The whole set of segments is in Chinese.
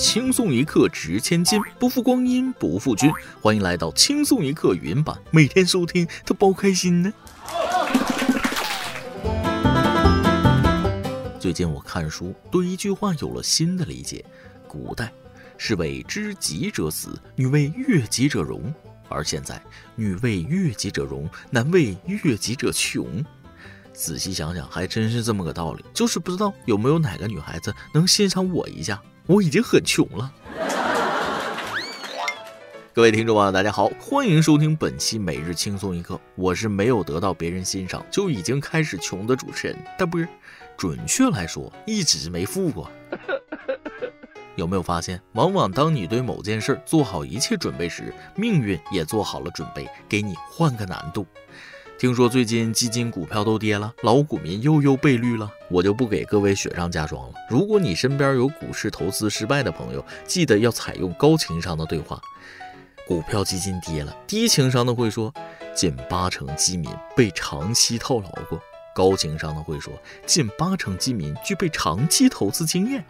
轻松一刻值千金，不负光阴不负君。欢迎来到轻松一刻云版，每天收听都包开心呢。最近我看书，对一句话有了新的理解：古代是为知己者死，女为悦己者容；而现在，女为悦己者容，男为悦己者穷。仔细想想，还真是这么个道理。就是不知道有没有哪个女孩子能欣赏我一下，我已经很穷了。各位听众朋友，大家好，欢迎收听本期每日轻松一刻。我是没有得到别人欣赏就已经开始穷的主持人大波。准确来说，一直没富过。有没有发现，往往当你对某件事做好一切准备时，命运也做好了准备，给你换个难度。听说最近基金股票都跌了，老股民又又被绿了，我就不给各位雪上加霜了。如果你身边有股市投资失败的朋友，记得要采用高情商的对话。股票基金跌了，低情商的会说，近八成基民被长期套牢过；高情商的会说，近八成基民具备长期投资经验。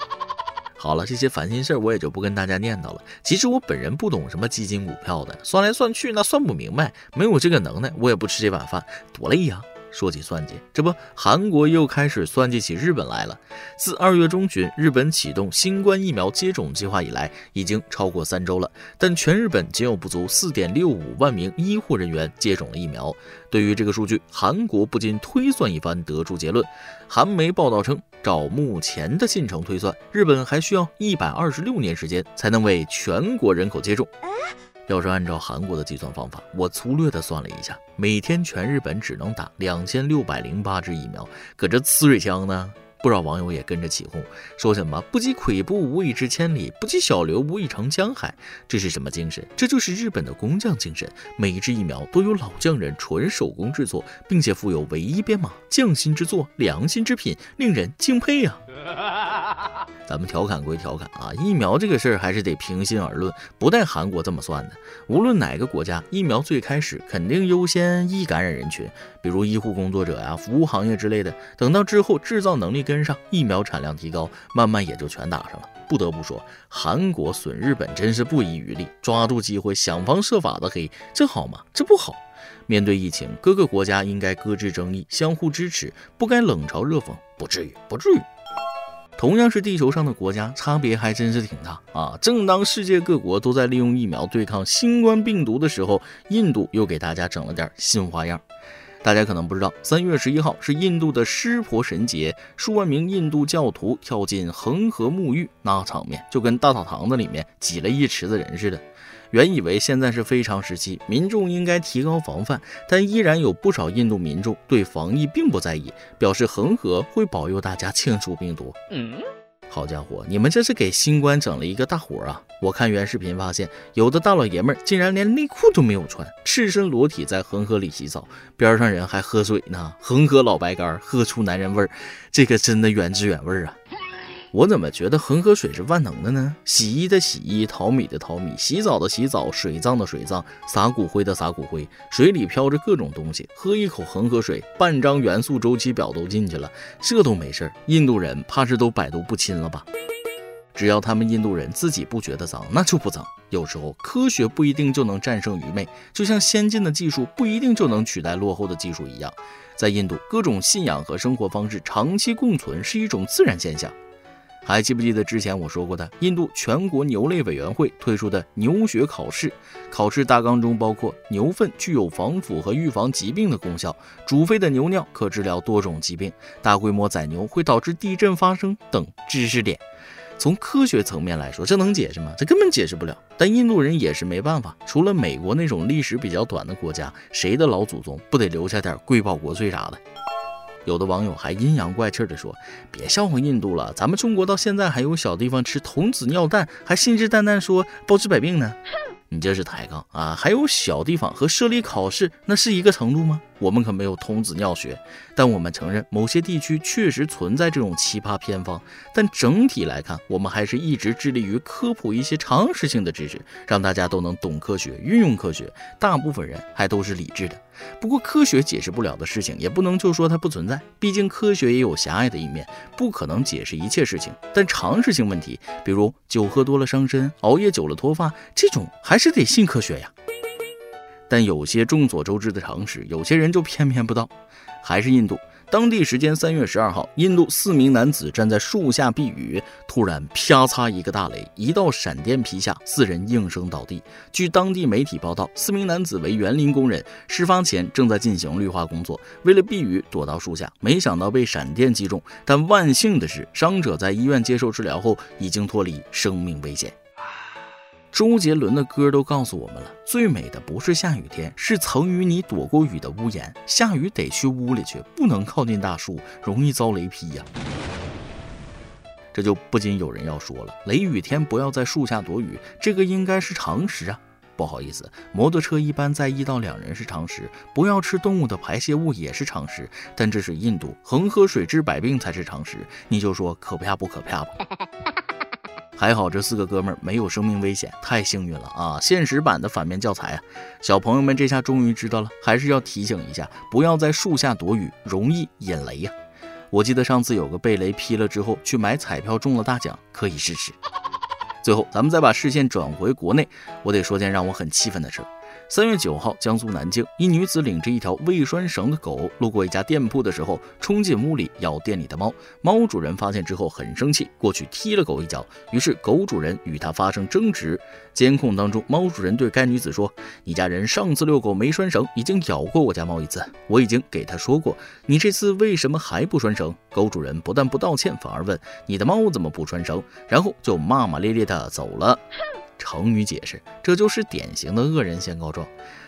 好了，这些烦心事儿我也就不跟大家念叨了。其实我本人不懂什么基金股票的，算来算去那算不明白，没有这个能耐，我也不吃这碗饭，多累呀。说起算计，这不，韩国又开始算计起日本来了。自二月中旬日本启动新冠疫苗接种计划以来，已经超过三周了，但全日本仅有不足四点六五万名医护人员接种了疫苗。对于这个数据，韩国不禁推算一番，得出结论。韩媒报道称，照目前的进程推算，日本还需要一百二十六年时间才能为全国人口接种。要是按照韩国的计算方法，我粗略的算了一下，每天全日本只能打两千六百零八支疫苗，可这呲水枪呢？不少网友也跟着起哄，说什么“不积跬步，无以至千里；不积小流，无以成江海”。这是什么精神？这就是日本的工匠精神。每一支疫苗都有老匠人纯手工制作，并且附有唯一编码，匠心之作，良心之品，令人敬佩呀。咱们调侃归调侃啊，疫苗这个事儿还是得平心而论，不带韩国这么算的。无论哪个国家，疫苗最开始肯定优先易感染人群，比如医护工作者呀、服务行业之类的。等到之后制造能力跟上，疫苗产量提高，慢慢也就全打上了。不得不说，韩国损日本真是不遗余力，抓住机会想方设法的黑，这好吗？这不好。面对疫情，各个国家应该搁置争议，相互支持，不该冷嘲热讽，不至于，不至于。同样是地球上的国家，差别还真是挺大啊！正当世界各国都在利用疫苗对抗新冠病毒的时候，印度又给大家整了点新花样。大家可能不知道，三月十一号是印度的湿婆神节，数万名印度教徒跳进恒河沐浴，那场面就跟大澡堂子里面挤了一池子人似的。原以为现在是非常时期，民众应该提高防范，但依然有不少印度民众对防疫并不在意，表示恒河会保佑大家清除病毒。嗯，好家伙，你们这是给新冠整了一个大活啊！我看原视频发现，有的大老爷们儿竟然连内裤都没有穿，赤身裸体在恒河里洗澡，边上人还喝水呢。恒河老白干，喝出男人味儿，这个真的原汁原味儿啊！我怎么觉得恒河水是万能的呢？洗衣的洗衣，淘米的淘米，洗澡的洗澡，水葬的水葬，撒骨灰的撒骨灰，水里飘着各种东西。喝一口恒河水，半张元素周期表都进去了，这都没事儿。印度人怕是都百毒不侵了吧？只要他们印度人自己不觉得脏，那就不脏。有时候科学不一定就能战胜愚昧，就像先进的技术不一定就能取代落后的技术一样。在印度，各种信仰和生活方式长期共存是一种自然现象。还记不记得之前我说过的，印度全国牛类委员会推出的牛血考试？考试大纲中包括牛粪具有防腐和预防疾病的功效，煮沸的牛尿可治疗多种疾病，大规模宰牛会导致地震发生等知识点。从科学层面来说，这能解释吗？这根本解释不了。但印度人也是没办法，除了美国那种历史比较短的国家，谁的老祖宗不得留下点贵宝国粹啥的？有的网友还阴阳怪气地说：“别笑话印度了，咱们中国到现在还有小地方吃童子尿蛋，还信誓旦旦说包治百病呢。”你这是抬杠啊！还有小地方和设立考试，那是一个程度吗？我们可没有童子尿学，但我们承认某些地区确实存在这种奇葩偏方。但整体来看，我们还是一直致力于科普一些常识性的知识，让大家都能懂科学、运用科学。大部分人还都是理智的。不过科学解释不了的事情，也不能就说它不存在。毕竟科学也有狭隘的一面，不可能解释一切事情。但常识性问题，比如酒喝多了伤身，熬夜久了脱发，这种还是得信科学呀。但有些众所周知的常识，有些人就偏偏不知道。还是印度。当地时间三月十二号，印度四名男子站在树下避雨，突然啪嚓一个大雷，一道闪电劈下，四人应声倒地。据当地媒体报道，四名男子为园林工人，事发前正在进行绿化工作，为了避雨躲到树下，没想到被闪电击中。但万幸的是，伤者在医院接受治疗后已经脱离生命危险。周杰伦的歌都告诉我们了，最美的不是下雨天，是曾与你躲过雨的屋檐。下雨得去屋里去，不能靠近大树，容易遭雷劈呀。这就不禁有人要说了，雷雨天不要在树下躲雨，这个应该是常识啊。不好意思，摩托车一般在一到两人是常识，不要吃动物的排泄物也是常识，但这是印度，恒河水治百病才是常识。你就说可怕不可怕吧？还好这四个哥们儿没有生命危险，太幸运了啊！现实版的反面教材啊，小朋友们这下终于知道了，还是要提醒一下，不要在树下躲雨，容易引雷呀。我记得上次有个被雷劈了之后去买彩票中了大奖，可以试试。最后，咱们再把视线转回国内，我得说件让我很气愤的事儿。三月九号，江苏南京，一女子领着一条未拴绳的狗路过一家店铺的时候，冲进屋里咬店里的猫。猫主人发现之后很生气，过去踢了狗一脚，于是狗主人与他发生争执。监控当中，猫主人对该女子说：“你家人上次遛狗没拴绳，已经咬过我家猫一次，我已经给他说过，你这次为什么还不拴绳？”狗主人不但不道歉，反而问：“你的猫怎么不拴绳？”然后就骂骂咧咧的走了。成语解释，这就是典型的恶人先告状。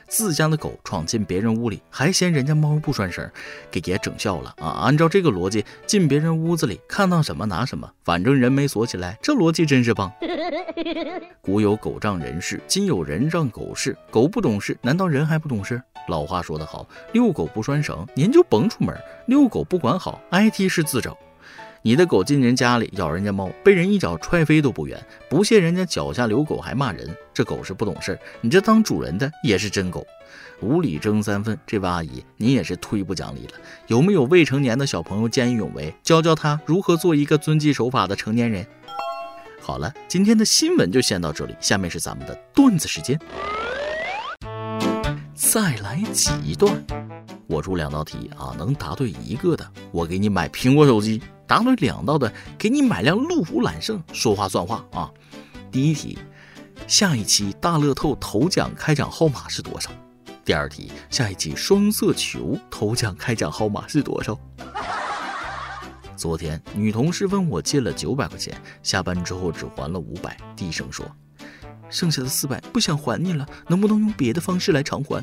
自家的狗闯进别人屋里，还嫌人家猫不拴绳，给爷整笑了啊！按照这个逻辑，进别人屋子里看到什么拿什么，反正人没锁起来，这逻辑真是棒。古有狗仗人势，今有人仗狗势。狗不懂事，难道人还不懂事？老话说得好，遛狗不拴绳，您就甭出门；遛狗不管好，挨踢是自找。你的狗进人家里咬人家猫，被人一脚踹飞都不远，不屑人家脚下留狗还骂人，这狗是不懂事儿。你这当主人的也是真狗，无理争三分。这位阿姨，你也是忒不讲理了。有没有未成年的小朋友见义勇为，教教他如何做一个遵纪守法的成年人？好了，今天的新闻就先到这里，下面是咱们的段子时间，再来几段。我出两道题啊，能答对一个的，我给你买苹果手机。答对两道的，给你买辆路虎揽胜，说话算话啊！第一题，下一期大乐透头奖开奖号码是多少？第二题，下一期双色球头奖开奖号码是多少？昨天女同事问我借了九百块钱，下班之后只还了五百，低声说：“剩下的四百不想还你了，能不能用别的方式来偿还？”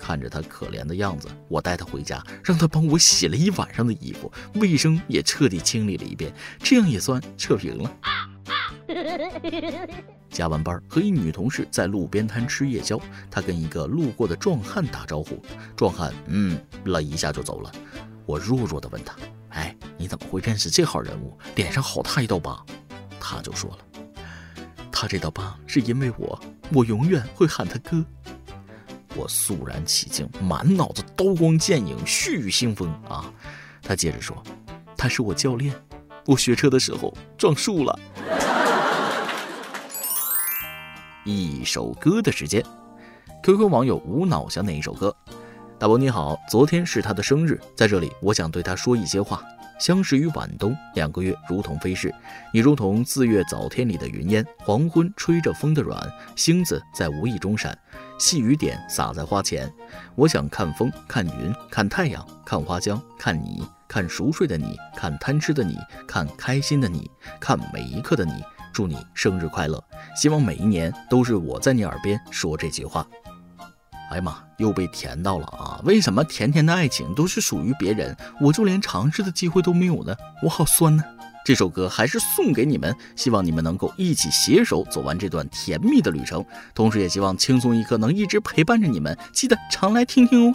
看着他可怜的样子，我带他回家，让他帮我洗了一晚上的衣服，卫生也彻底清理了一遍，这样也算扯平了。加完班，和一女同事在路边摊吃夜宵，他跟一个路过的壮汉打招呼，壮汉嗯了一下就走了。我弱弱的问他：“哎，你怎么会认识这号人物？脸上好大一道疤。”他就说了：“他这道疤是因为我，我永远会喊他哥。”我肃然起敬，满脑子刀光剑影、血雨腥风啊！他接着说：“他是我教练，我学车的时候撞树了。”一首歌的时间，QQ 网友无脑想点一首歌。大伯你好，昨天是他的生日，在这里我想对他说一些话。相识于晚冬，两个月如同飞逝。你如同四月早天里的云烟，黄昏吹着风的软，星子在无意中闪，细雨点洒在花前。我想看风，看云，看太阳，看花香，看你，看熟睡的你，看贪吃的你，看开心的你，看每一刻的你。祝你生日快乐！希望每一年都是我在你耳边说这句话。哎呀妈，又被甜到了啊！为什么甜甜的爱情都是属于别人，我就连尝试的机会都没有呢？我好酸呢！这首歌还是送给你们，希望你们能够一起携手走完这段甜蜜的旅程，同时也希望轻松一刻能一直陪伴着你们，记得常来听听哦。